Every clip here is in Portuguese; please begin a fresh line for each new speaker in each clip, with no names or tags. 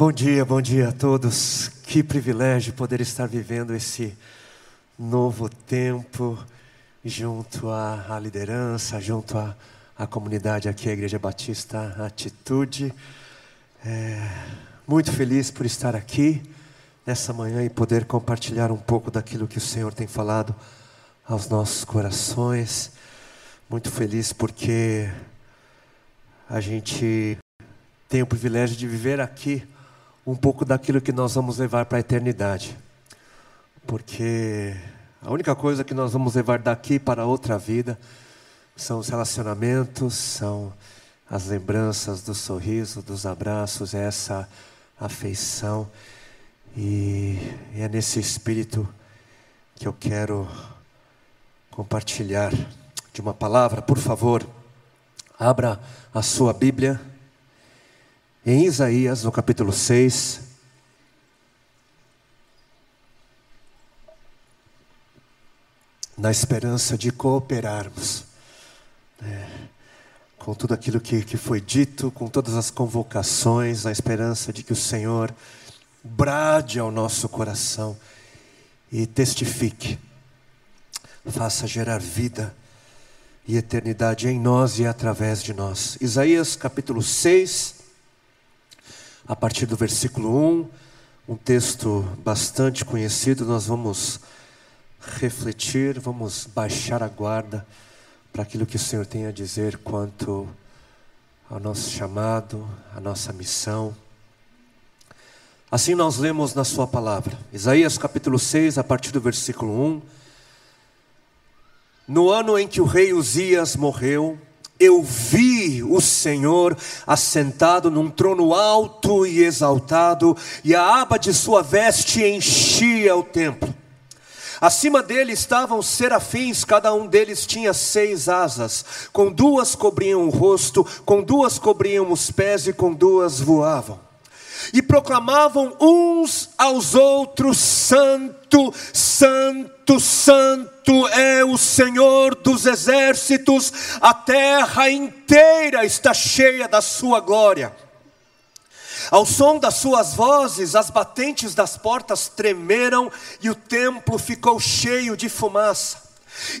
Bom dia, bom dia a todos. Que privilégio poder estar vivendo esse novo tempo junto à, à liderança, junto à, à, comunidade aqui, a Igreja Batista Atitude. É, muito feliz por estar aqui nessa manhã e poder compartilhar um pouco daquilo que o Senhor tem falado aos nossos corações. Muito feliz porque a gente tem o privilégio de viver aqui um pouco daquilo que nós vamos levar para a eternidade. Porque a única coisa que nós vamos levar daqui para outra vida são os relacionamentos, são as lembranças do sorriso, dos abraços, é essa afeição. E é nesse espírito que eu quero compartilhar de uma palavra. Por favor, abra a sua Bíblia em Isaías, no capítulo 6. Na esperança de cooperarmos né, com tudo aquilo que, que foi dito, com todas as convocações, na esperança de que o Senhor brade ao nosso coração e testifique, faça gerar vida e eternidade em nós e através de nós. Isaías capítulo 6 a partir do versículo 1, um texto bastante conhecido, nós vamos refletir, vamos baixar a guarda para aquilo que o Senhor tem a dizer quanto ao nosso chamado, à nossa missão. Assim nós lemos na Sua palavra, Isaías capítulo 6, a partir do versículo 1. No ano em que o rei Uzias morreu, eu vi o Senhor assentado num trono alto e exaltado, e a aba de sua veste enchia o templo. Acima dele estavam serafins, cada um deles tinha seis asas, com duas cobriam o rosto, com duas cobriam os pés e com duas voavam e proclamavam uns aos outros: Santo, Santo, Santo é o Senhor dos exércitos, a terra inteira está cheia da sua glória. Ao som das suas vozes, as batentes das portas tremeram e o templo ficou cheio de fumaça.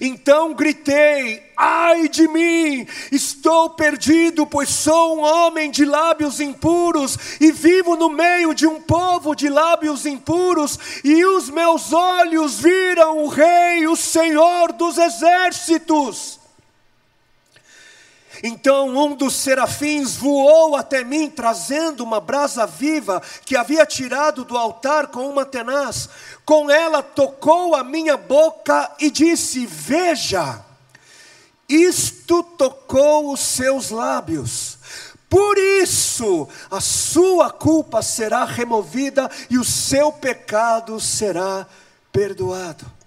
Então gritei: Ai de mim, estou perdido, pois sou um homem de lábios impuros e vivo no meio de um povo de lábios impuros, e os meus olhos viram o Rei, o Senhor dos exércitos. Então um dos serafins voou até mim, trazendo uma brasa viva que havia tirado do altar com uma tenaz. Com ela tocou a minha boca e disse: Veja, isto tocou os seus lábios. Por isso a sua culpa será removida e o seu pecado será perdoado.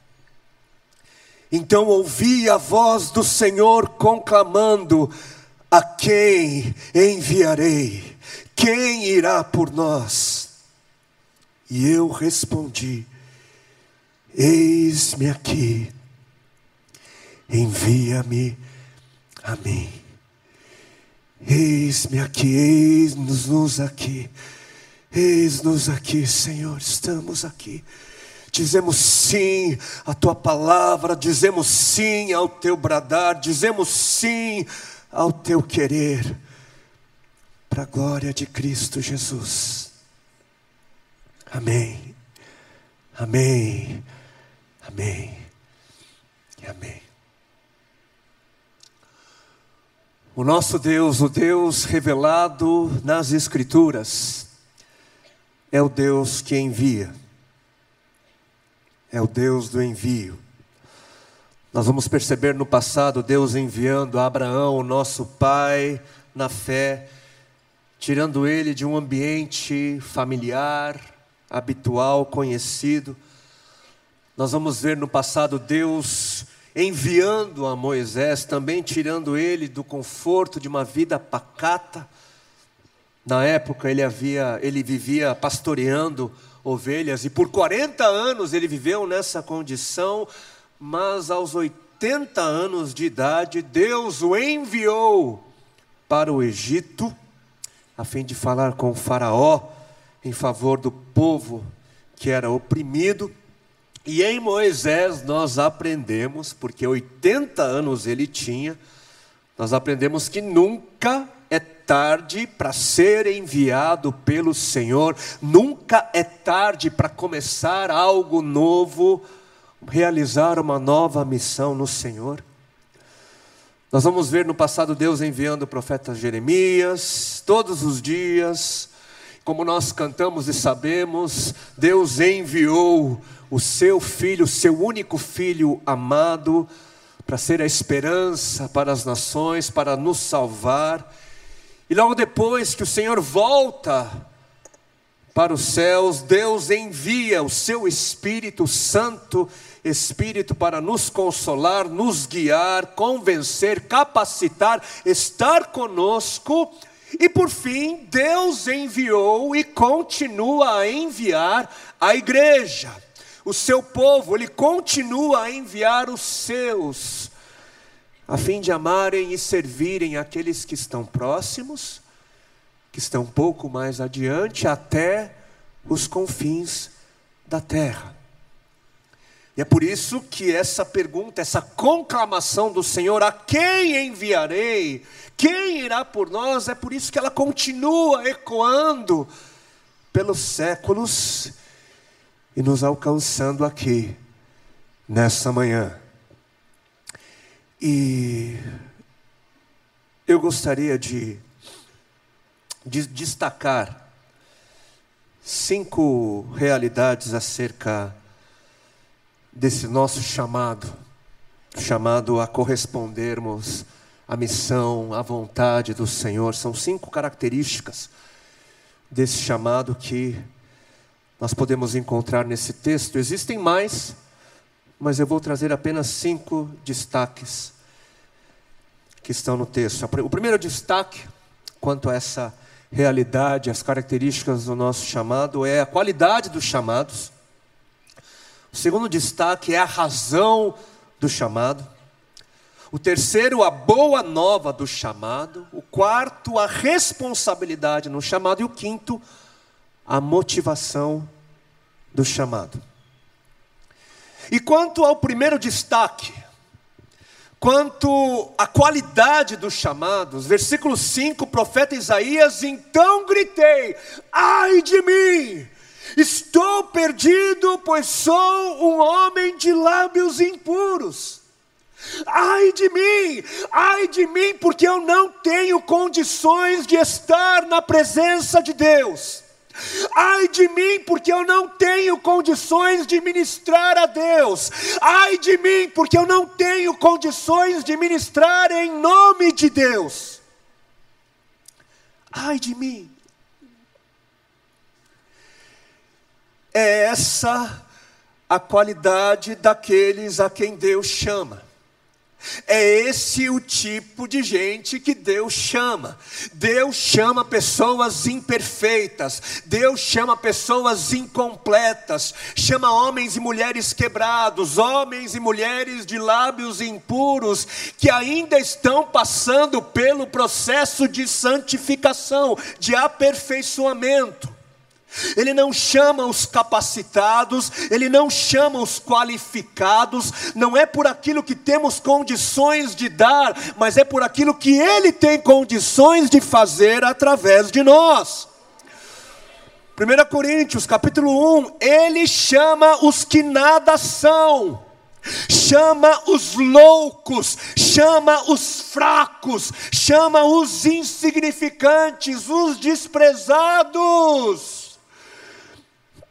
Então ouvi a voz do Senhor conclamando: A quem enviarei? Quem irá por nós? E eu respondi: Eis-me aqui, envia-me a mim. Eis-me aqui, eis-nos aqui, eis-nos aqui, Senhor, estamos aqui. Dizemos sim à tua palavra, dizemos sim ao teu bradar, dizemos sim ao teu querer, para a glória de Cristo Jesus. Amém, amém, amém. Amém. O nosso Deus, o Deus revelado nas Escrituras, é o Deus que envia é o Deus do envio. Nós vamos perceber no passado Deus enviando Abraão, o nosso pai, na fé, tirando ele de um ambiente familiar, habitual, conhecido. Nós vamos ver no passado Deus enviando a Moisés, também tirando ele do conforto de uma vida pacata. Na época ele havia, ele vivia pastoreando ovelhas, e por 40 anos ele viveu nessa condição, mas aos 80 anos de idade, Deus o enviou para o Egito, a fim de falar com o Faraó em favor do povo que era oprimido. E em Moisés nós aprendemos, porque 80 anos ele tinha, nós aprendemos que nunca tarde para ser enviado pelo Senhor, nunca é tarde para começar algo novo, realizar uma nova missão no Senhor. Nós vamos ver no passado Deus enviando o profeta Jeremias, todos os dias, como nós cantamos e sabemos, Deus enviou o seu filho, o seu único filho amado, para ser a esperança para as nações, para nos salvar. E logo depois que o Senhor volta para os céus, Deus envia o seu Espírito Santo, Espírito para nos consolar, nos guiar, convencer, capacitar, estar conosco. E por fim, Deus enviou e continua a enviar a igreja, o seu povo, ele continua a enviar os seus a fim de amarem e servirem aqueles que estão próximos, que estão um pouco mais adiante, até os confins da terra. E é por isso que essa pergunta, essa conclamação do Senhor, a quem enviarei? Quem irá por nós? É por isso que ela continua ecoando pelos séculos e nos alcançando aqui, nessa manhã. E eu gostaria de, de destacar cinco realidades acerca desse nosso chamado, chamado a correspondermos à missão, à vontade do Senhor. São cinco características desse chamado que nós podemos encontrar nesse texto. Existem mais, mas eu vou trazer apenas cinco destaques que estão no texto. O primeiro destaque quanto a essa realidade, as características do nosso chamado é a qualidade dos chamados. O segundo destaque é a razão do chamado. O terceiro, a boa nova do chamado. O quarto, a responsabilidade no chamado. E o quinto, a motivação do chamado. E quanto ao primeiro destaque, Quanto à qualidade dos chamados, versículo 5, o profeta Isaías, então gritei: ai de mim, estou perdido, pois sou um homem de lábios impuros. Ai de mim, ai de mim, porque eu não tenho condições de estar na presença de Deus. Ai de mim, porque eu não tenho condições de ministrar a Deus. Ai de mim, porque eu não tenho condições de ministrar em nome de Deus. Ai de mim. É essa a qualidade daqueles a quem Deus chama. É esse o tipo de gente que Deus chama. Deus chama pessoas imperfeitas, Deus chama pessoas incompletas, chama homens e mulheres quebrados, homens e mulheres de lábios impuros que ainda estão passando pelo processo de santificação, de aperfeiçoamento. Ele não chama os capacitados, ele não chama os qualificados, não é por aquilo que temos condições de dar, mas é por aquilo que ele tem condições de fazer através de nós. 1 Coríntios capítulo 1, ele chama os que nada são, chama os loucos, chama os fracos, chama os insignificantes, os desprezados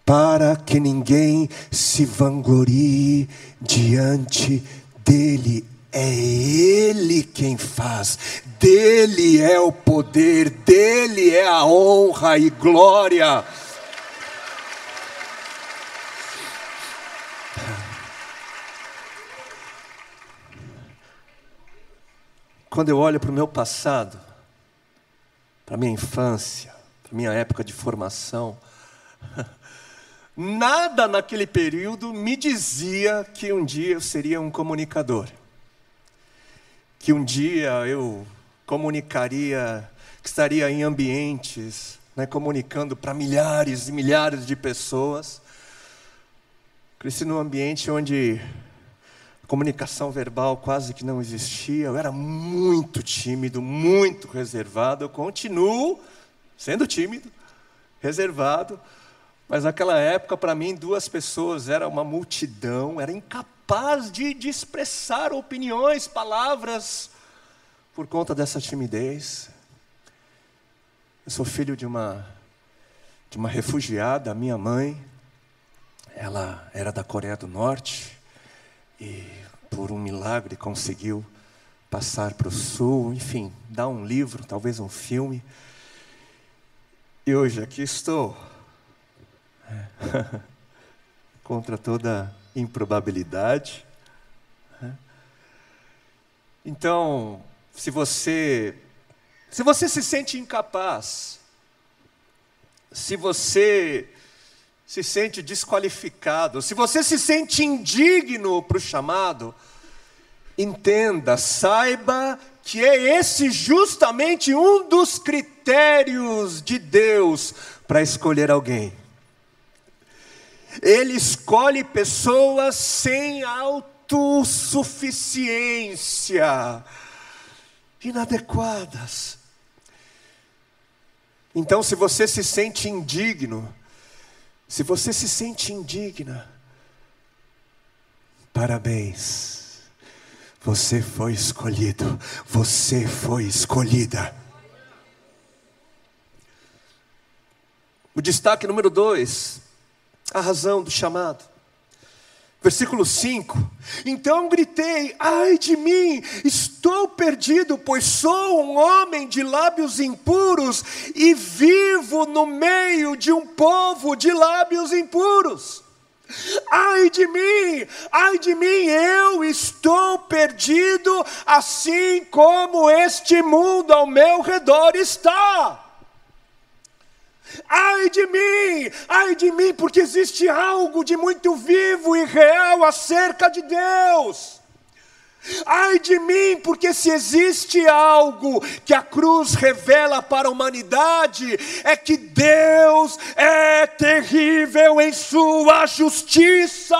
para que ninguém se vanglorie diante dele. É Ele quem faz, dele é o poder, dele é a honra e glória. Quando eu olho para o meu passado, para a minha infância, para a minha época de formação, Nada naquele período me dizia que um dia eu seria um comunicador. Que um dia eu comunicaria, que estaria em ambientes né, comunicando para milhares e milhares de pessoas. Cresci num ambiente onde a comunicação verbal quase que não existia. Eu era muito tímido, muito reservado. Eu continuo sendo tímido, reservado. Mas naquela época, para mim, duas pessoas era uma multidão, era incapaz de, de expressar opiniões, palavras, por conta dessa timidez. Eu sou filho de uma de uma refugiada, minha mãe, ela era da Coreia do Norte e por um milagre conseguiu passar para o sul, enfim, dar um livro, talvez um filme. E hoje aqui estou, contra toda improbabilidade. Então, se você se você se sente incapaz, se você se sente desqualificado, se você se sente indigno para o chamado, entenda, saiba que é esse justamente um dos critérios de Deus para escolher alguém. Ele escolhe pessoas sem autossuficiência, inadequadas. Então, se você se sente indigno, se você se sente indigna, parabéns. Você foi escolhido, você foi escolhida. O destaque número dois, a razão do chamado. Versículo 5: Então gritei, ai de mim, estou perdido, pois sou um homem de lábios impuros e vivo no meio de um povo de lábios impuros. Ai de mim, ai de mim, eu estou perdido, assim como este mundo ao meu redor está. Ai de mim, ai de mim, porque existe algo de muito vivo e real acerca de Deus. Ai de mim, porque se existe algo que a cruz revela para a humanidade, é que Deus é terrível em sua justiça.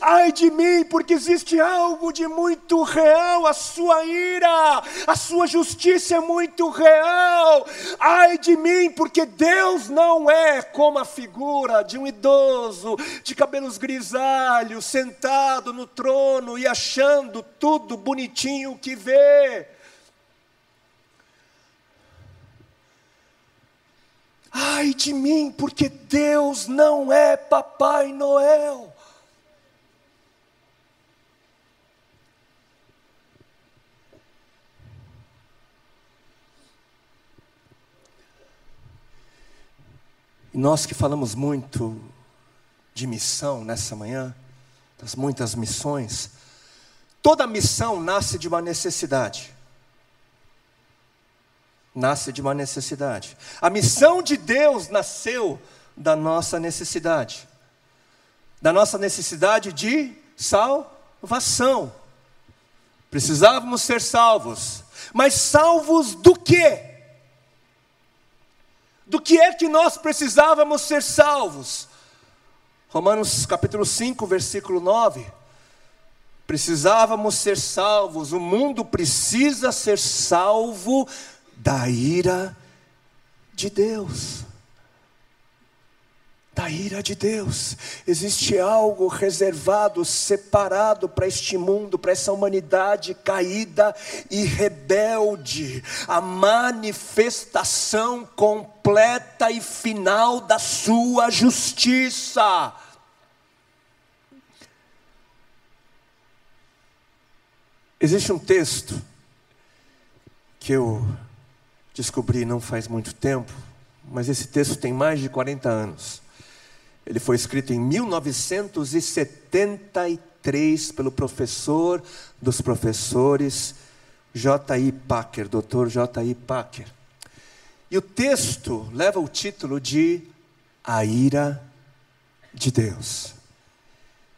Ai de mim, porque existe algo de muito real, a sua ira, a sua justiça é muito real. Ai de mim, porque Deus não é como a figura de um idoso de cabelos grisalhos, sentado no trono e achando tudo bonitinho que vê. Ai de mim, porque Deus não é Papai Noel. E nós que falamos muito de missão nessa manhã, das muitas missões, toda missão nasce de uma necessidade. Nasce de uma necessidade. A missão de Deus nasceu da nossa necessidade. Da nossa necessidade de salvação. Precisávamos ser salvos. Mas salvos do quê? Do que é que nós precisávamos ser salvos? Romanos capítulo 5, versículo 9. Precisávamos ser salvos, o mundo precisa ser salvo da ira de Deus da ira de Deus. Existe algo reservado, separado para este mundo, para essa humanidade caída e rebelde. A manifestação completa e final da sua justiça. Existe um texto que eu descobri não faz muito tempo, mas esse texto tem mais de 40 anos. Ele foi escrito em 1973 pelo professor dos professores J.I. Packer, Dr. J.I. Packer. E o texto leva o título de A Ira de Deus.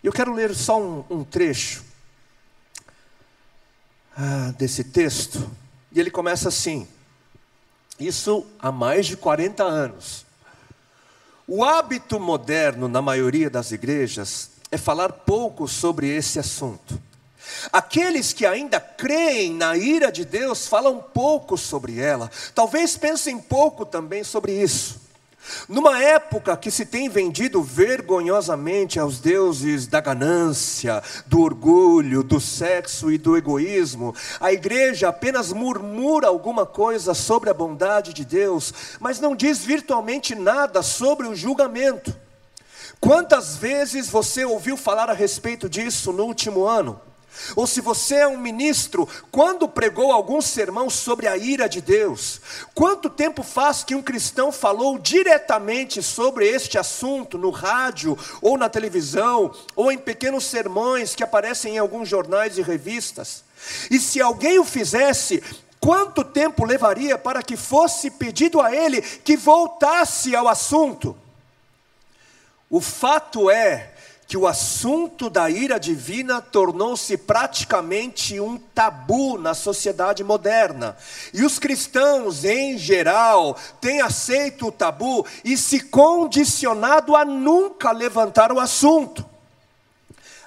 Eu quero ler só um, um trecho ah, desse texto, e ele começa assim: Isso há mais de 40 anos. O hábito moderno na maioria das igrejas é falar pouco sobre esse assunto. Aqueles que ainda creem na ira de Deus falam pouco sobre ela, talvez pensem pouco também sobre isso. Numa época que se tem vendido vergonhosamente aos deuses da ganância, do orgulho, do sexo e do egoísmo, a igreja apenas murmura alguma coisa sobre a bondade de Deus, mas não diz virtualmente nada sobre o julgamento. Quantas vezes você ouviu falar a respeito disso no último ano? Ou se você é um ministro, quando pregou algum sermão sobre a ira de Deus? Quanto tempo faz que um cristão falou diretamente sobre este assunto no rádio, ou na televisão, ou em pequenos sermões que aparecem em alguns jornais e revistas? E se alguém o fizesse, quanto tempo levaria para que fosse pedido a ele que voltasse ao assunto? O fato é que o assunto da ira divina tornou-se praticamente um tabu na sociedade moderna. E os cristãos, em geral, têm aceito o tabu e se condicionado a nunca levantar o assunto.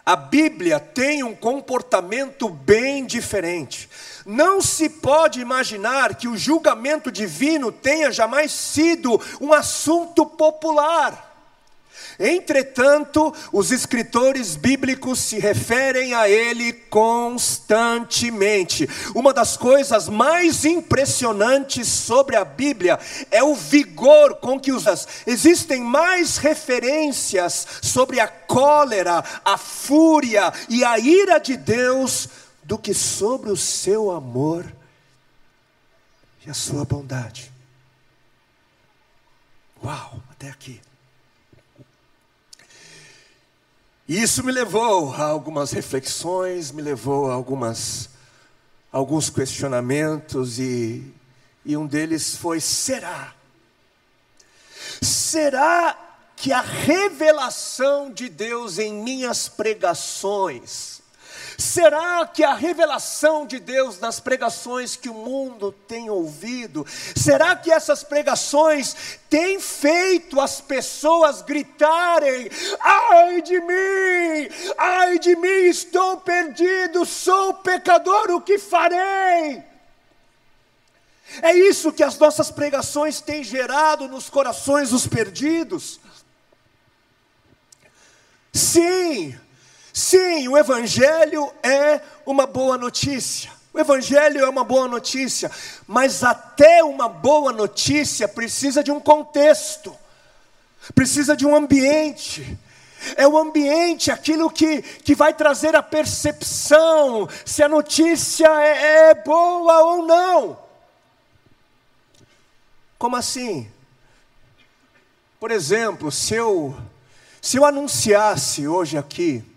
A Bíblia tem um comportamento bem diferente. Não se pode imaginar que o julgamento divino tenha jamais sido um assunto popular. Entretanto, os escritores bíblicos se referem a ele constantemente. Uma das coisas mais impressionantes sobre a Bíblia é o vigor com que usas. Existem mais referências sobre a cólera, a fúria e a ira de Deus do que sobre o seu amor e a sua bondade. Uau, até aqui. E isso me levou a algumas reflexões, me levou a algumas, alguns questionamentos, e, e um deles foi: será? Será que a revelação de Deus em minhas pregações, Será que a revelação de Deus nas pregações que o mundo tem ouvido, será que essas pregações têm feito as pessoas gritarem: ai de mim, ai de mim, estou perdido, sou pecador, o que farei? É isso que as nossas pregações têm gerado nos corações dos perdidos. Sim, Sim, o Evangelho é uma boa notícia. O Evangelho é uma boa notícia, mas até uma boa notícia precisa de um contexto, precisa de um ambiente. É o ambiente aquilo que, que vai trazer a percepção se a notícia é, é boa ou não. Como assim? Por exemplo, se eu, se eu anunciasse hoje aqui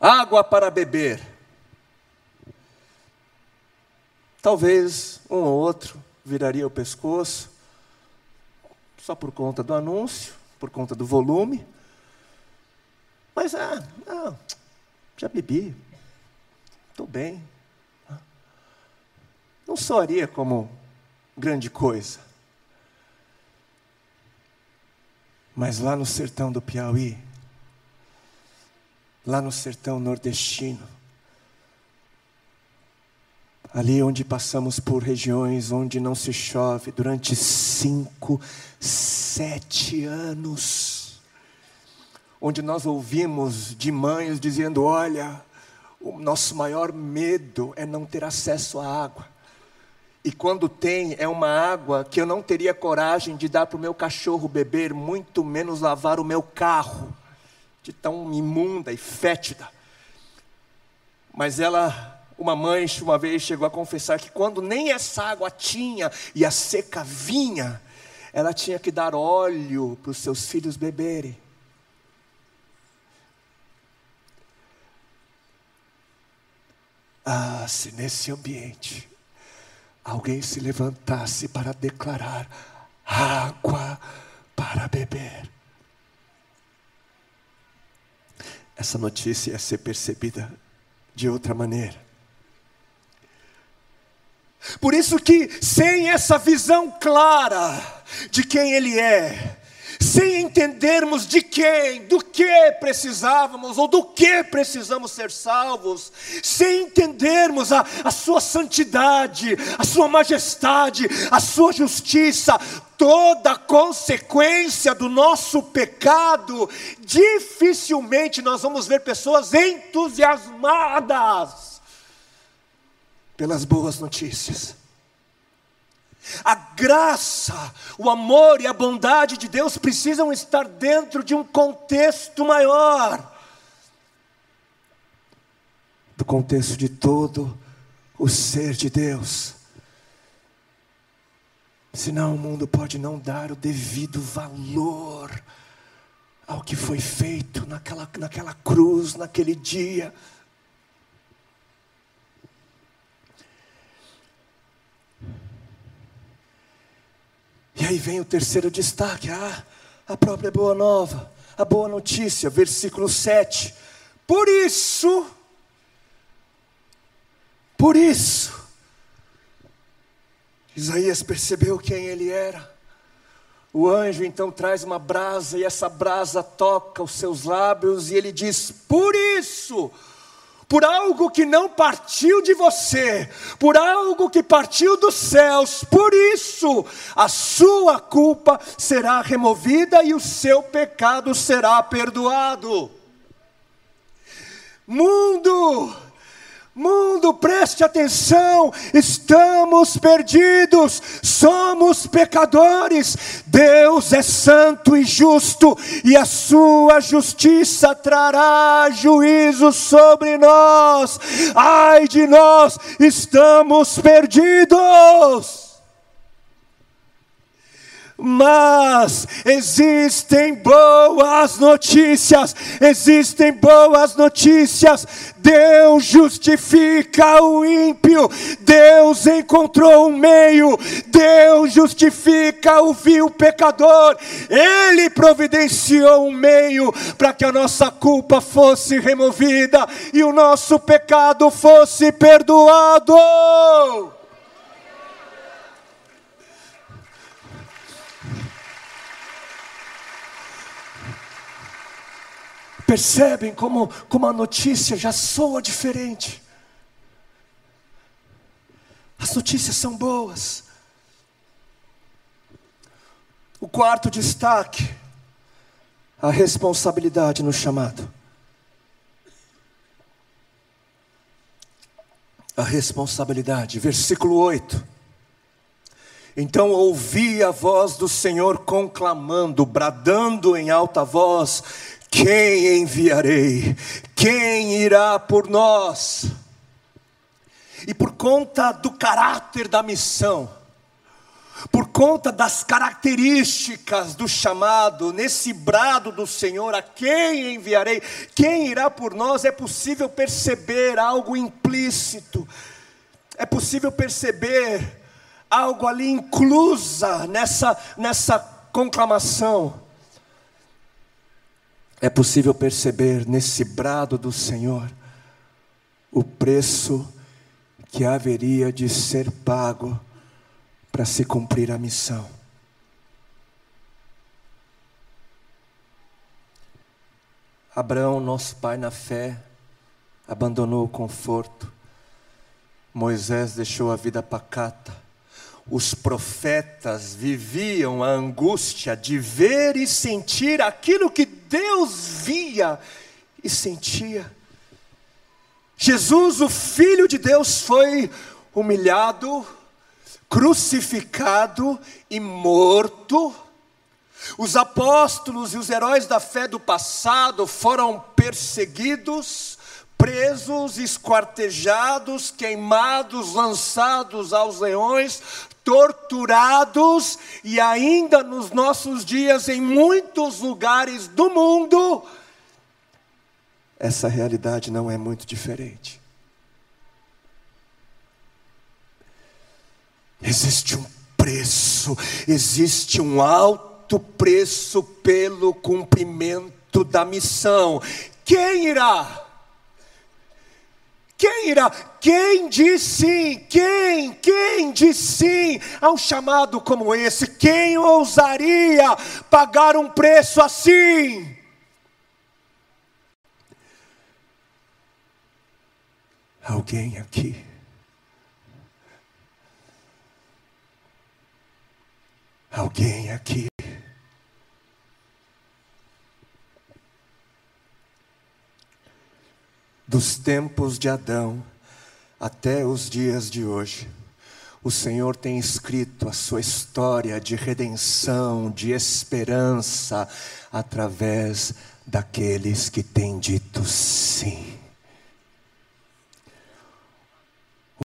água para beber. Talvez um ou outro viraria o pescoço, só por conta do anúncio, por conta do volume. Mas, ah, não, já bebi, estou bem. Não soaria como grande coisa. Mas lá no sertão do Piauí, lá no sertão nordestino. Ali onde passamos por regiões onde não se chove durante cinco, sete anos. Onde nós ouvimos de mães dizendo: Olha, o nosso maior medo é não ter acesso à água. E quando tem, é uma água que eu não teria coragem de dar para o meu cachorro beber, muito menos lavar o meu carro tão imunda e fétida. Mas ela, uma mãe, uma vez chegou a confessar que quando nem essa água tinha e a seca vinha, ela tinha que dar óleo para os seus filhos beberem. Ah, se nesse ambiente alguém se levantasse para declarar água para beber. Essa notícia ia ser percebida de outra maneira. Por isso que sem essa visão clara de quem ele é, sem entendermos de quem, do que precisávamos ou do que precisamos ser salvos, sem entendermos a, a Sua santidade, a Sua majestade, a Sua justiça, toda a consequência do nosso pecado, dificilmente nós vamos ver pessoas entusiasmadas pelas boas notícias. A graça, o amor e a bondade de Deus precisam estar dentro de um contexto maior do contexto de todo o ser de Deus. Senão o mundo pode não dar o devido valor ao que foi feito naquela, naquela cruz, naquele dia. E aí vem o terceiro destaque, ah, a própria boa nova, a boa notícia, versículo 7. Por isso, por isso, Isaías percebeu quem ele era. O anjo então traz uma brasa e essa brasa toca os seus lábios e ele diz: Por isso, por algo que não partiu de você, por algo que partiu dos céus, por isso a sua culpa será removida e o seu pecado será perdoado. Mundo, Mundo, preste atenção, estamos perdidos, somos pecadores. Deus é santo e justo, e a sua justiça trará juízo sobre nós. Ai de nós, estamos perdidos. Mas existem boas notícias, existem boas notícias. Deus justifica o ímpio, Deus encontrou um meio, Deus justifica o vil pecador, Ele providenciou um meio para que a nossa culpa fosse removida e o nosso pecado fosse perdoado. Percebem como, como a notícia já soa diferente? As notícias são boas. O quarto destaque, a responsabilidade no chamado. A responsabilidade, versículo 8. Então ouvi a voz do Senhor conclamando, bradando em alta voz: quem enviarei? Quem irá por nós? E por conta do caráter da missão, por conta das características do chamado, nesse brado do Senhor, a quem enviarei? Quem irá por nós? É possível perceber algo implícito, é possível perceber algo ali inclusa nessa, nessa conclamação é possível perceber nesse brado do Senhor o preço que haveria de ser pago para se cumprir a missão. Abraão, nosso pai na fé, abandonou o conforto. Moisés deixou a vida pacata os profetas viviam a angústia de ver e sentir aquilo que Deus via e sentia. Jesus, o Filho de Deus, foi humilhado, crucificado e morto. Os apóstolos e os heróis da fé do passado foram perseguidos, presos, esquartejados, queimados, lançados aos leões, torturados e ainda nos nossos dias, em muitos lugares do mundo, essa realidade não é muito diferente. Existe um preço, existe um alto preço pelo cumprimento da missão. Quem irá? Quem ira. Quem diz sim? Quem? Quem diz sim a um chamado como esse? Quem ousaria pagar um preço assim? Alguém aqui. Alguém aqui. Dos tempos de Adão até os dias de hoje, o Senhor tem escrito a sua história de redenção, de esperança, através daqueles que têm dito sim.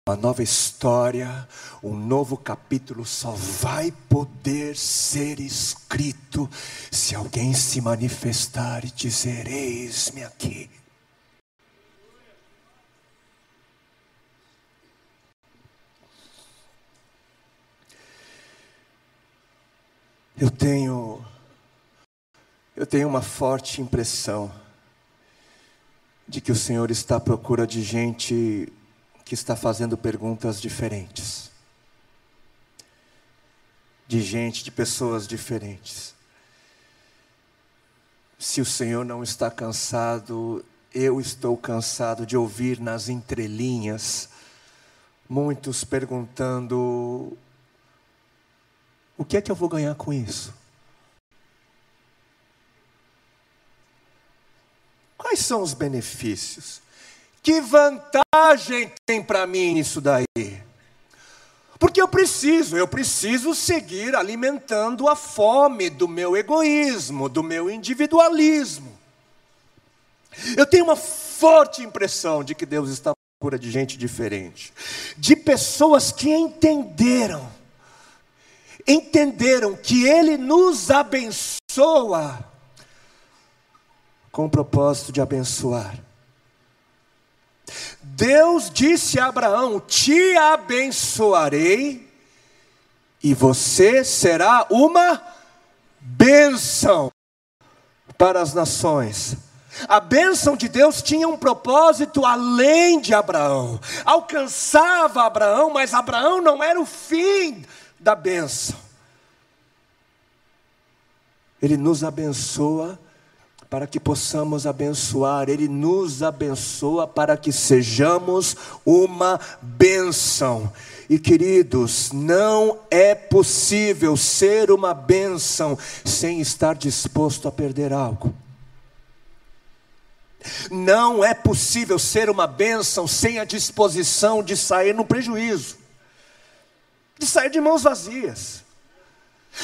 Uma nova história, um novo capítulo só vai poder ser escrito se alguém se manifestar e dizer: Eis-me aqui. Eu tenho eu tenho uma forte impressão de que o Senhor está à procura de gente que está fazendo perguntas diferentes. De gente, de pessoas diferentes. Se o Senhor não está cansado, eu estou cansado de ouvir nas entrelinhas muitos perguntando: o que é que eu vou ganhar com isso? Quais são os benefícios? Que vantagem tem para mim isso daí? Porque eu preciso, eu preciso seguir alimentando a fome do meu egoísmo, do meu individualismo. Eu tenho uma forte impressão de que Deus está à procura de gente diferente, de pessoas que entenderam, entenderam que Ele nos abençoa com o propósito de abençoar. Deus disse a Abraão: Te abençoarei, e você será uma bênção para as nações. A bênção de Deus tinha um propósito além de Abraão, alcançava Abraão, mas Abraão não era o fim da bênção. Ele nos abençoa para que possamos abençoar, Ele nos abençoa para que sejamos uma bênção. E queridos, não é possível ser uma bênção sem estar disposto a perder algo. Não é possível ser uma bênção sem a disposição de sair no prejuízo, de sair de mãos vazias.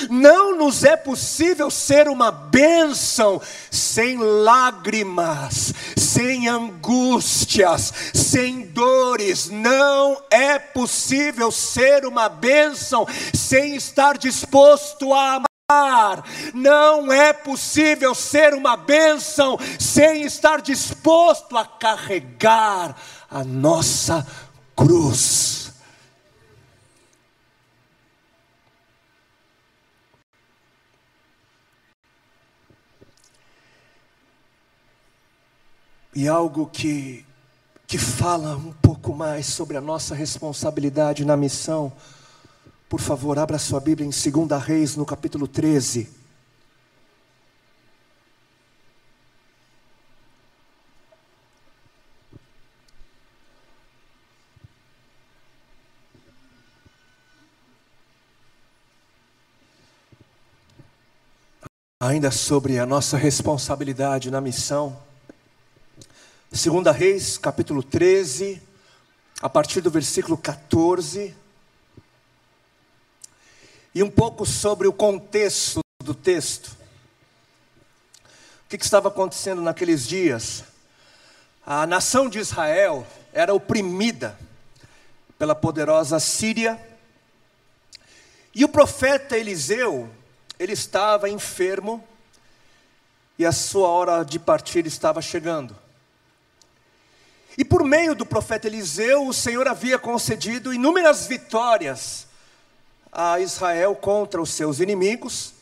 Não nos é possível ser uma bênção sem lágrimas, sem angústias, sem dores. Não é possível ser uma bênção sem estar disposto a amar. Não é possível ser uma bênção sem estar disposto a carregar a nossa cruz. E algo que, que fala um pouco mais sobre a nossa responsabilidade na missão. Por favor, abra sua Bíblia em 2 Reis, no capítulo 13. Ainda sobre a nossa responsabilidade na missão. Segunda Reis, capítulo 13, a partir do versículo 14. E um pouco sobre o contexto do texto. O que, que estava acontecendo naqueles dias? A nação de Israel era oprimida pela poderosa Síria. E o profeta Eliseu, ele estava enfermo e a sua hora de partir estava chegando. E por meio do profeta Eliseu, o Senhor havia concedido inúmeras vitórias a Israel contra os seus inimigos.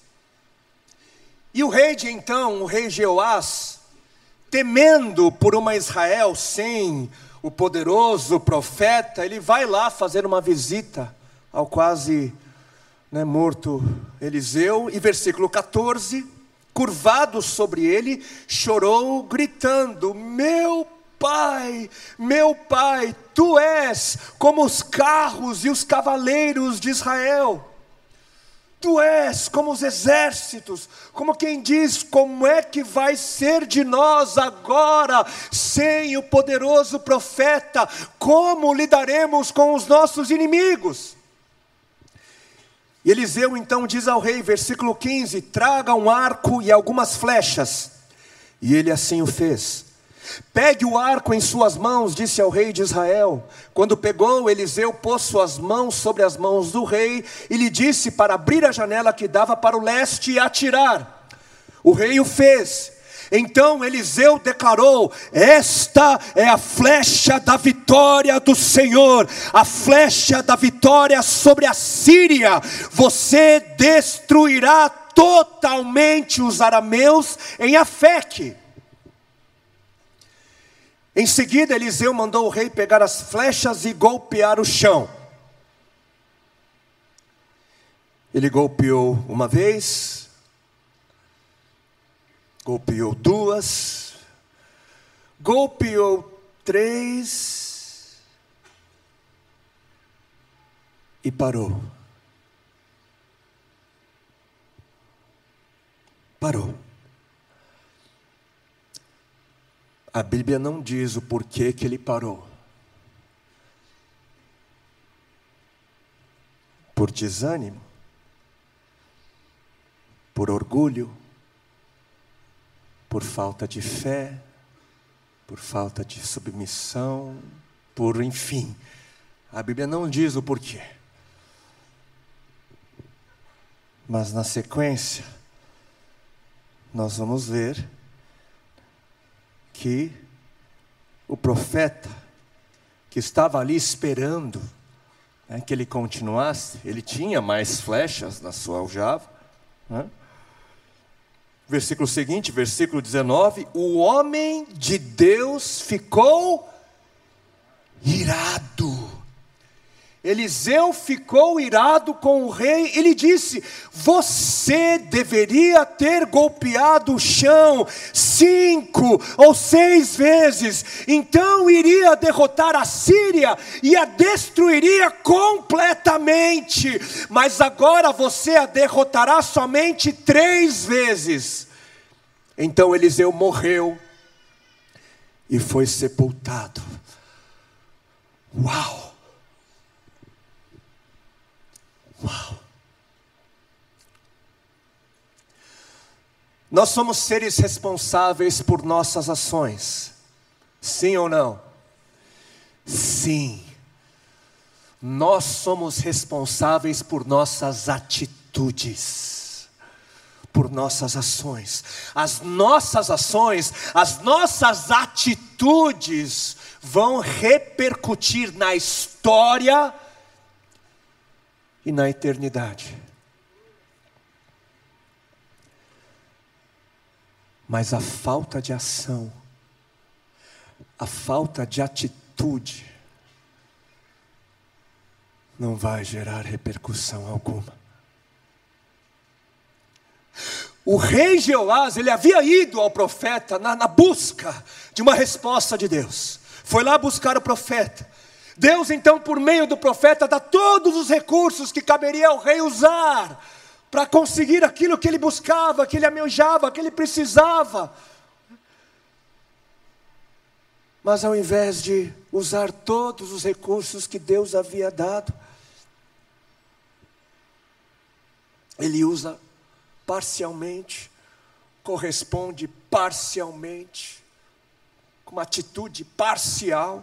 E o rei de então, o rei Jeoás, temendo por uma Israel sem o poderoso profeta, ele vai lá fazer uma visita ao quase né, morto Eliseu, e versículo 14: curvado sobre ele, chorou, gritando: Meu pai, meu pai, tu és como os carros e os cavaleiros de Israel. Tu és como os exércitos, como quem diz: como é que vai ser de nós agora, sem o poderoso profeta? Como lidaremos com os nossos inimigos? E Eliseu então diz ao rei, versículo 15: traga um arco e algumas flechas. E ele assim o fez. Pegue o arco em suas mãos, disse ao rei de Israel. Quando pegou, Eliseu pôs suas mãos sobre as mãos do rei e lhe disse para abrir a janela que dava para o leste e atirar. O rei o fez. Então Eliseu declarou: Esta é a flecha da vitória do Senhor, a flecha da vitória sobre a Síria. Você destruirá totalmente os arameus em Afeque. Em seguida, Eliseu mandou o rei pegar as flechas e golpear o chão. Ele golpeou uma vez, golpeou duas, golpeou três e parou. Parou. A Bíblia não diz o porquê que ele parou. Por desânimo, por orgulho, por falta de fé, por falta de submissão, por enfim. A Bíblia não diz o porquê. Mas na sequência, nós vamos ver que o profeta, que estava ali esperando né, que ele continuasse, ele tinha mais flechas na sua aljava. Né? Versículo seguinte, versículo 19: O homem de Deus ficou irado. Eliseu ficou irado com o rei e lhe disse: Você deveria ter golpeado o chão cinco ou seis vezes, então iria derrotar a Síria e a destruiria completamente. Mas agora você a derrotará somente três vezes. Então Eliseu morreu e foi sepultado. Uau! Nós somos seres responsáveis por nossas ações. Sim ou não? Sim. Nós somos responsáveis por nossas atitudes, por nossas ações. As nossas ações, as nossas atitudes vão repercutir na história e na eternidade. Mas a falta de ação, a falta de atitude, não vai gerar repercussão alguma. O rei Jeoás, ele havia ido ao profeta na, na busca de uma resposta de Deus. Foi lá buscar o profeta. Deus, então, por meio do profeta, dá todos os recursos que caberia ao rei usar para conseguir aquilo que ele buscava, que ele almejava, que ele precisava. Mas ao invés de usar todos os recursos que Deus havia dado, ele usa parcialmente, corresponde parcialmente, com uma atitude parcial.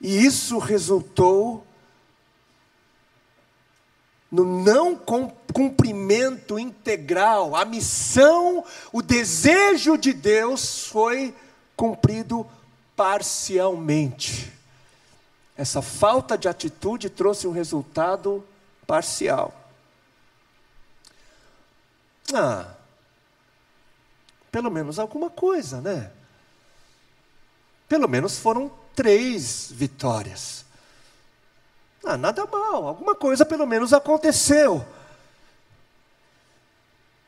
E isso resultou no não cumprimento integral, a missão, o desejo de Deus foi cumprido parcialmente. Essa falta de atitude trouxe um resultado parcial. Ah, pelo menos alguma coisa, né? Pelo menos foram três vitórias. Ah, nada mal, alguma coisa pelo menos aconteceu.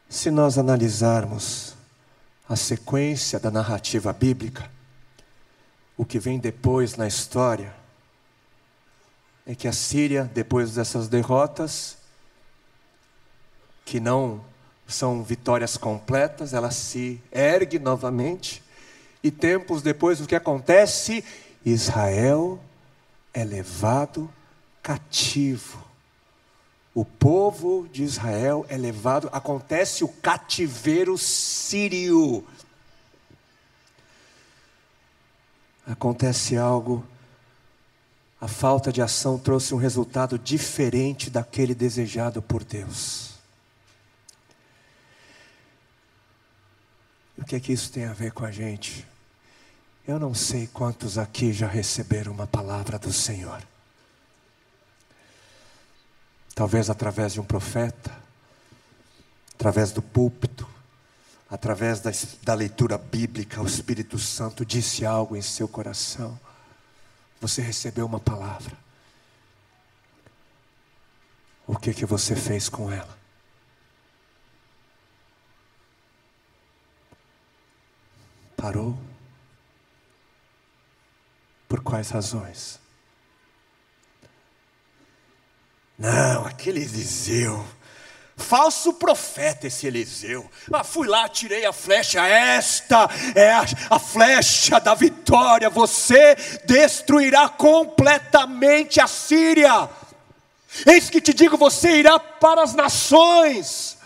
Se nós analisarmos a sequência da narrativa bíblica, o que vem depois na história é que a Síria, depois dessas derrotas, que não são vitórias completas, ela se ergue novamente, e tempos depois o que acontece? Israel é levado cativo. O povo de Israel é levado, acontece o cativeiro sírio. Acontece algo, a falta de ação trouxe um resultado diferente daquele desejado por Deus. O que é que isso tem a ver com a gente? Eu não sei quantos aqui já receberam uma palavra do Senhor talvez através de um profeta, através do púlpito, através da, da, leitura bíblica, o Espírito Santo disse algo em seu coração. Você recebeu uma palavra. O que que você fez com ela? Parou? Por quais razões? Não, aquele Eliseu. Falso profeta esse Eliseu. Ah, fui lá, tirei a flecha. Esta é a, a flecha da vitória. Você destruirá completamente a Síria. Eis que te digo: você irá para as nações.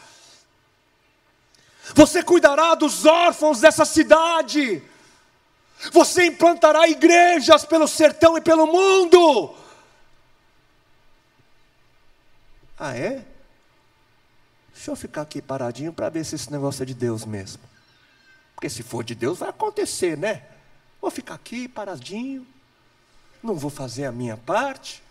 Você cuidará dos órfãos dessa cidade. Você implantará igrejas pelo sertão e pelo mundo. Ah, é? Deixa eu ficar aqui paradinho para ver se esse negócio é de Deus mesmo. Porque se for de Deus, vai acontecer, né? Vou ficar aqui paradinho, não vou fazer a minha parte.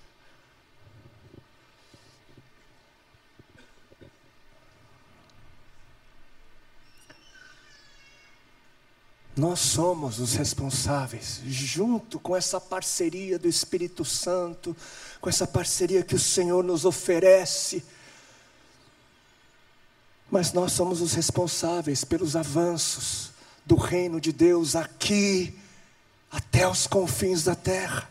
Nós somos os responsáveis, junto com essa parceria do Espírito Santo, com essa parceria que o Senhor nos oferece. Mas nós somos os responsáveis pelos avanços do reino de Deus aqui, até os confins da terra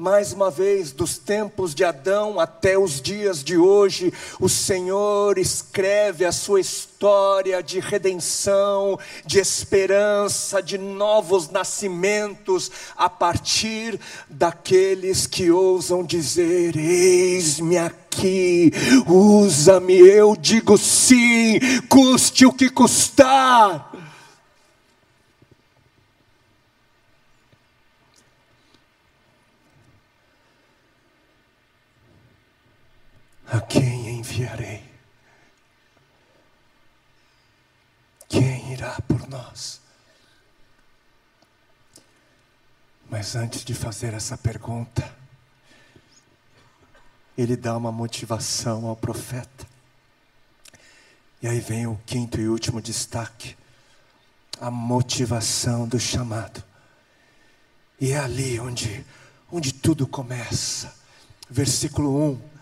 mais uma vez, dos tempos de Adão até os dias de hoje, o Senhor escreve a sua história de redenção, de esperança, de novos nascimentos, a partir daqueles que ousam dizer: Eis-me aqui, usa-me, eu digo sim, custe o que custar. A quem enviarei? Quem irá por nós? Mas antes de fazer essa pergunta, ele dá uma motivação ao profeta. E aí vem o quinto e último destaque: a motivação do chamado. E é ali onde, onde tudo começa. Versículo 1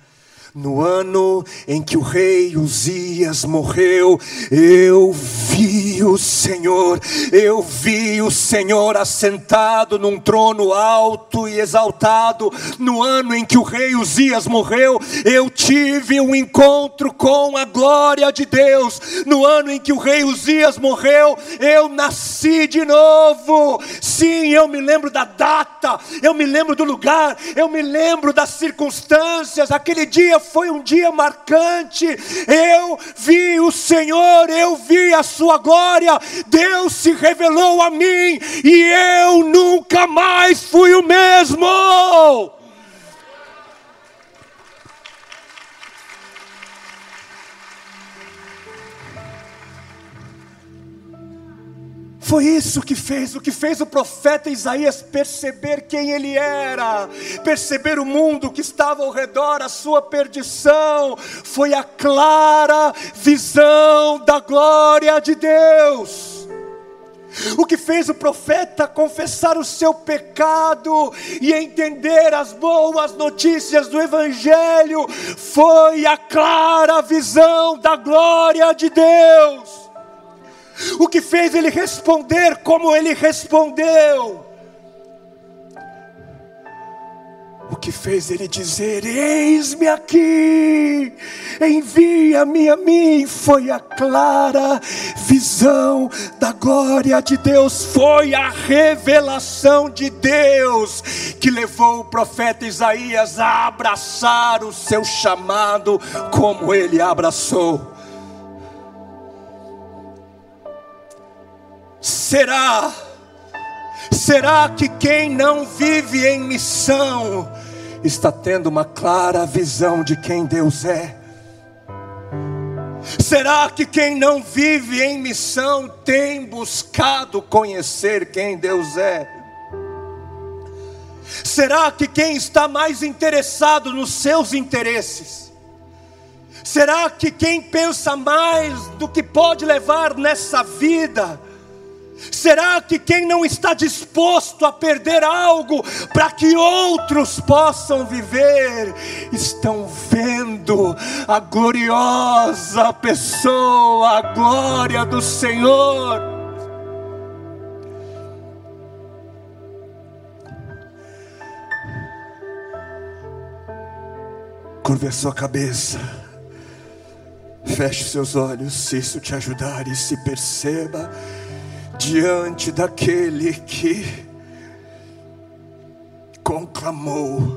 no ano em que o rei Uzias morreu, eu vi o Senhor, eu vi o Senhor assentado num trono alto e exaltado. No ano em que o rei Uzias morreu, eu tive um encontro com a glória de Deus. No ano em que o rei Uzias morreu, eu nasci de novo. Sim, eu me lembro da data, eu me lembro do lugar, eu me lembro das circunstâncias. Aquele dia foi um dia marcante. Eu vi o Senhor, eu vi a Sua glória. Deus se revelou a mim e eu nunca mais fui o mesmo. Foi isso que fez, o que fez o profeta Isaías perceber quem ele era, perceber o mundo que estava ao redor, a sua perdição. Foi a clara visão da glória de Deus. O que fez o profeta confessar o seu pecado e entender as boas notícias do Evangelho foi a clara visão da glória de Deus. O que fez ele responder como ele respondeu O que fez ele dizer: Eis-me aqui, envia-me a mim, foi a clara visão da glória de Deus, foi a revelação de Deus que levou o profeta Isaías a abraçar o seu chamado, como ele abraçou. Será Será que quem não vive em missão está tendo uma clara visão de quem Deus é? Será que quem não vive em missão tem buscado conhecer quem Deus é? Será que quem está mais interessado nos seus interesses? Será que quem pensa mais do que pode levar nessa vida Será que quem não está disposto a perder algo para que outros possam viver, estão vendo a gloriosa pessoa, a glória do Senhor? Curve a sua cabeça, feche seus olhos, se isso te ajudar, e se perceba diante daquele que conclamou,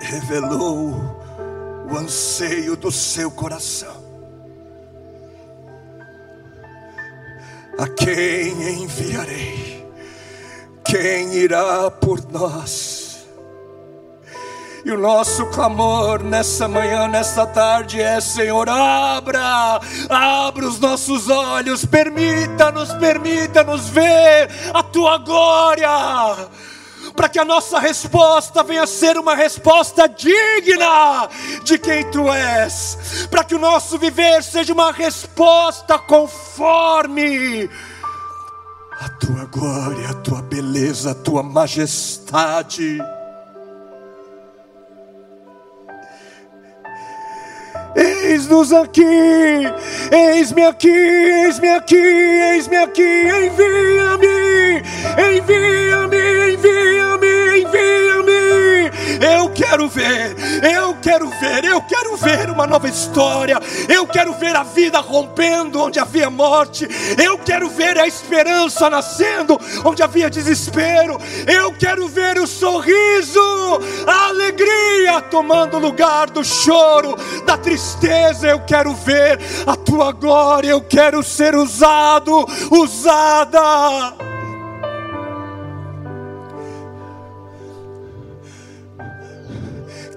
revelou o anseio do seu coração. A quem enviarei? Quem irá por nós? E o nosso clamor nessa manhã, nessa tarde é: Senhor, abra, abra os nossos olhos, permita-nos, permita-nos ver a tua glória para que a nossa resposta venha a ser uma resposta digna de quem tu és, para que o nosso viver seja uma resposta conforme a tua glória, a tua beleza, a tua majestade. Eis-nos aqui, eis-me aqui, eis-me aqui, eis-me aqui, envia-me, envia-me, envia-me, envia-me. Eu quero ver, eu quero ver, eu quero ver uma nova história, eu quero ver a vida rompendo onde havia morte, eu quero ver a esperança nascendo onde havia desespero, eu quero ver o sorriso, a alegria tomando lugar do choro, da tristeza. Eu quero ver a tua glória, eu quero ser usado, usada.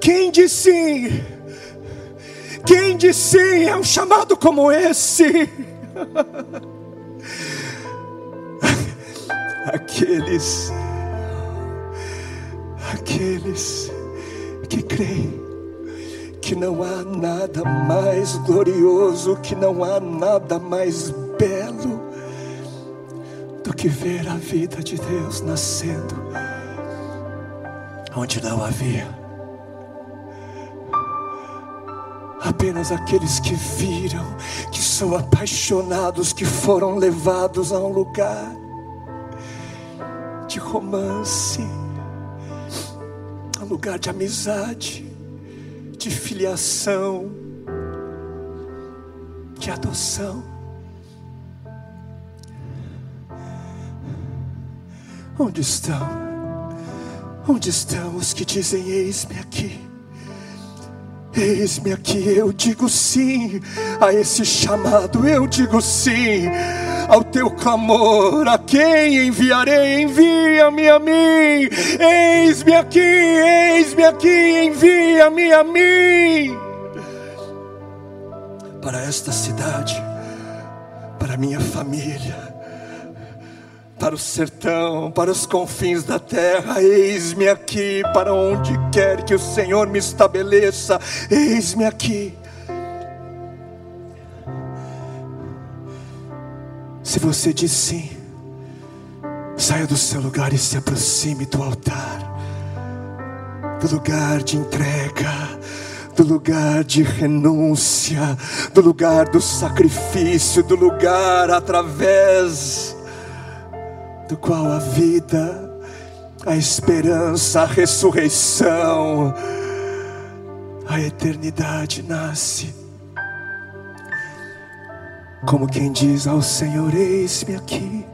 Quem diz sim? Quem diz sim é um chamado como esse? Aqueles, aqueles que creem que não há nada mais glorioso, que não há nada mais belo do que ver a vida de Deus nascendo onde não havia. Apenas aqueles que viram, que são apaixonados, que foram levados a um lugar de romance, a um lugar de amizade, de filiação, de adoção. Onde estão? Onde estão os que dizem: Eis-me aqui? Eis-me aqui, eu digo sim a esse chamado, eu digo sim ao teu clamor. A quem enviarei? Envia-me a mim. Eis-me aqui, eis-me aqui, envia-me a mim. Para esta cidade, para minha família para o sertão, para os confins da terra. Eis-me aqui, para onde quer que o Senhor me estabeleça. Eis-me aqui. Se você diz sim, saia do seu lugar e se aproxime do altar, do lugar de entrega, do lugar de renúncia, do lugar do sacrifício, do lugar através do qual a vida, a esperança, a ressurreição, a eternidade nasce. Como quem diz ao Senhor: Eis-me aqui,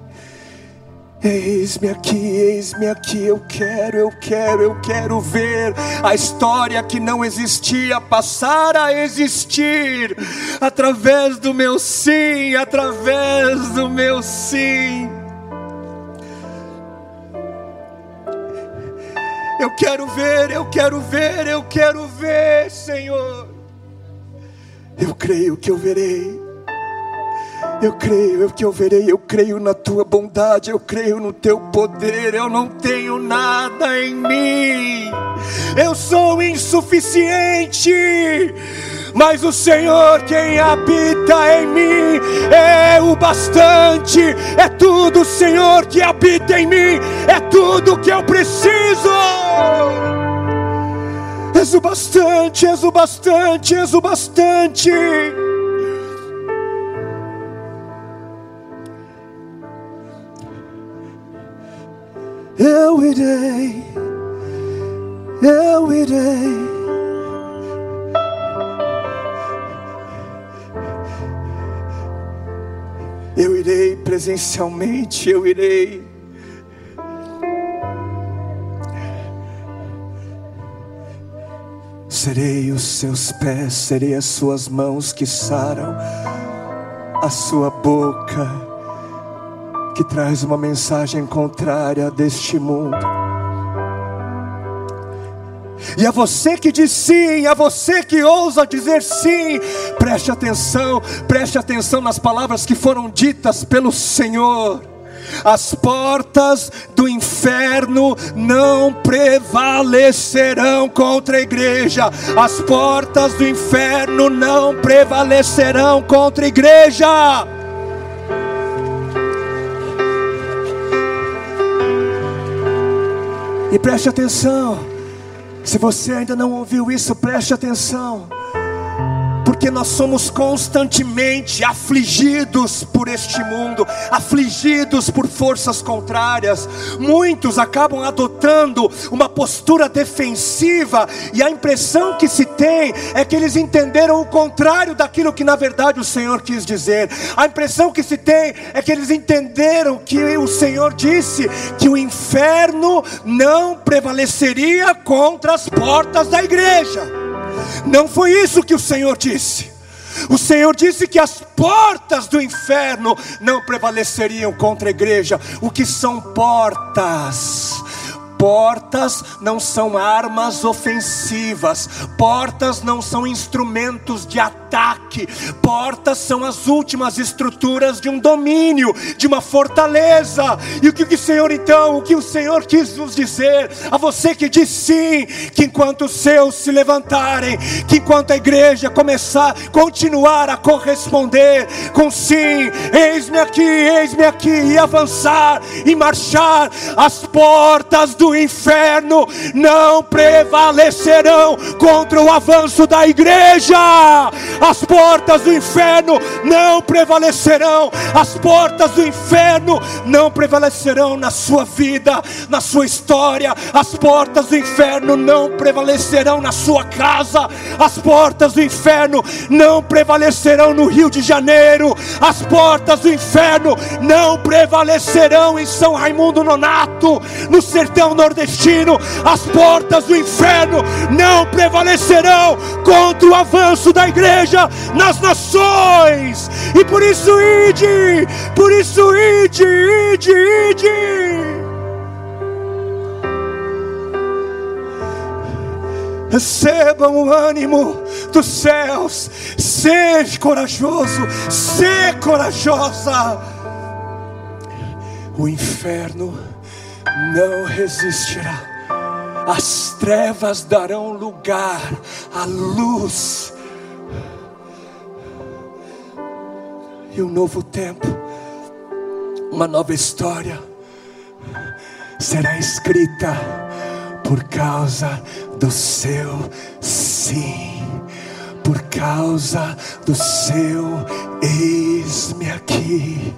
eis-me aqui, eis-me aqui. Eu quero, eu quero, eu quero ver a história que não existia passar a existir através do meu sim, através do meu sim. Eu quero ver, eu quero ver, eu quero ver, Senhor. Eu creio que eu verei. Eu creio que eu verei, eu creio na tua bondade, eu creio no teu poder. Eu não tenho nada em mim, eu sou insuficiente. Mas o Senhor, quem habita em mim, é o bastante, é tudo, Senhor, que habita em mim, é tudo que eu preciso. És o bastante, és o bastante, és o bastante. Eu irei, eu irei. Eu irei presencialmente, eu irei. Serei os seus pés, serei as suas mãos que saram, a sua boca que traz uma mensagem contrária deste mundo. E a você que diz sim, a você que ousa dizer sim, preste atenção, preste atenção nas palavras que foram ditas pelo Senhor. As portas do inferno não prevalecerão contra a igreja. As portas do inferno não prevalecerão contra a igreja. E preste atenção. Se você ainda não ouviu isso, preste atenção porque nós somos constantemente afligidos por este mundo, afligidos por forças contrárias. Muitos acabam adotando uma postura defensiva, e a impressão que se tem é que eles entenderam o contrário daquilo que na verdade o Senhor quis dizer. A impressão que se tem é que eles entenderam que o Senhor disse que o inferno não prevaleceria contra as portas da igreja. Não foi isso que o Senhor disse. O Senhor disse que as portas do inferno não prevaleceriam contra a igreja. O que são portas? Portas não são armas ofensivas, portas não são instrumentos de ataque, portas são as últimas estruturas de um domínio, de uma fortaleza. E o que o Senhor então, o que o Senhor quis nos dizer? A você que diz sim, que enquanto os seus se levantarem, que enquanto a igreja começar, continuar a corresponder com sim, eis-me aqui, eis-me aqui, e avançar e marchar, as portas do inferno não prevalecerão contra o avanço da igreja. As portas do inferno não prevalecerão. As portas do inferno não prevalecerão na sua vida, na sua história. As portas do inferno não prevalecerão na sua casa. As portas do inferno não prevalecerão no Rio de Janeiro. As portas do inferno não prevalecerão em São Raimundo Nonato, no sertão nordestino, as portas do inferno não prevalecerão contra o avanço da igreja nas nações. E por isso ide, por isso ide, ide, ide. recebam o ânimo dos céus, seja corajoso, seja corajosa. O inferno não resistirá. As trevas darão lugar à luz. E um novo tempo uma nova história será escrita por causa do seu sim, por causa do seu eis-me aqui.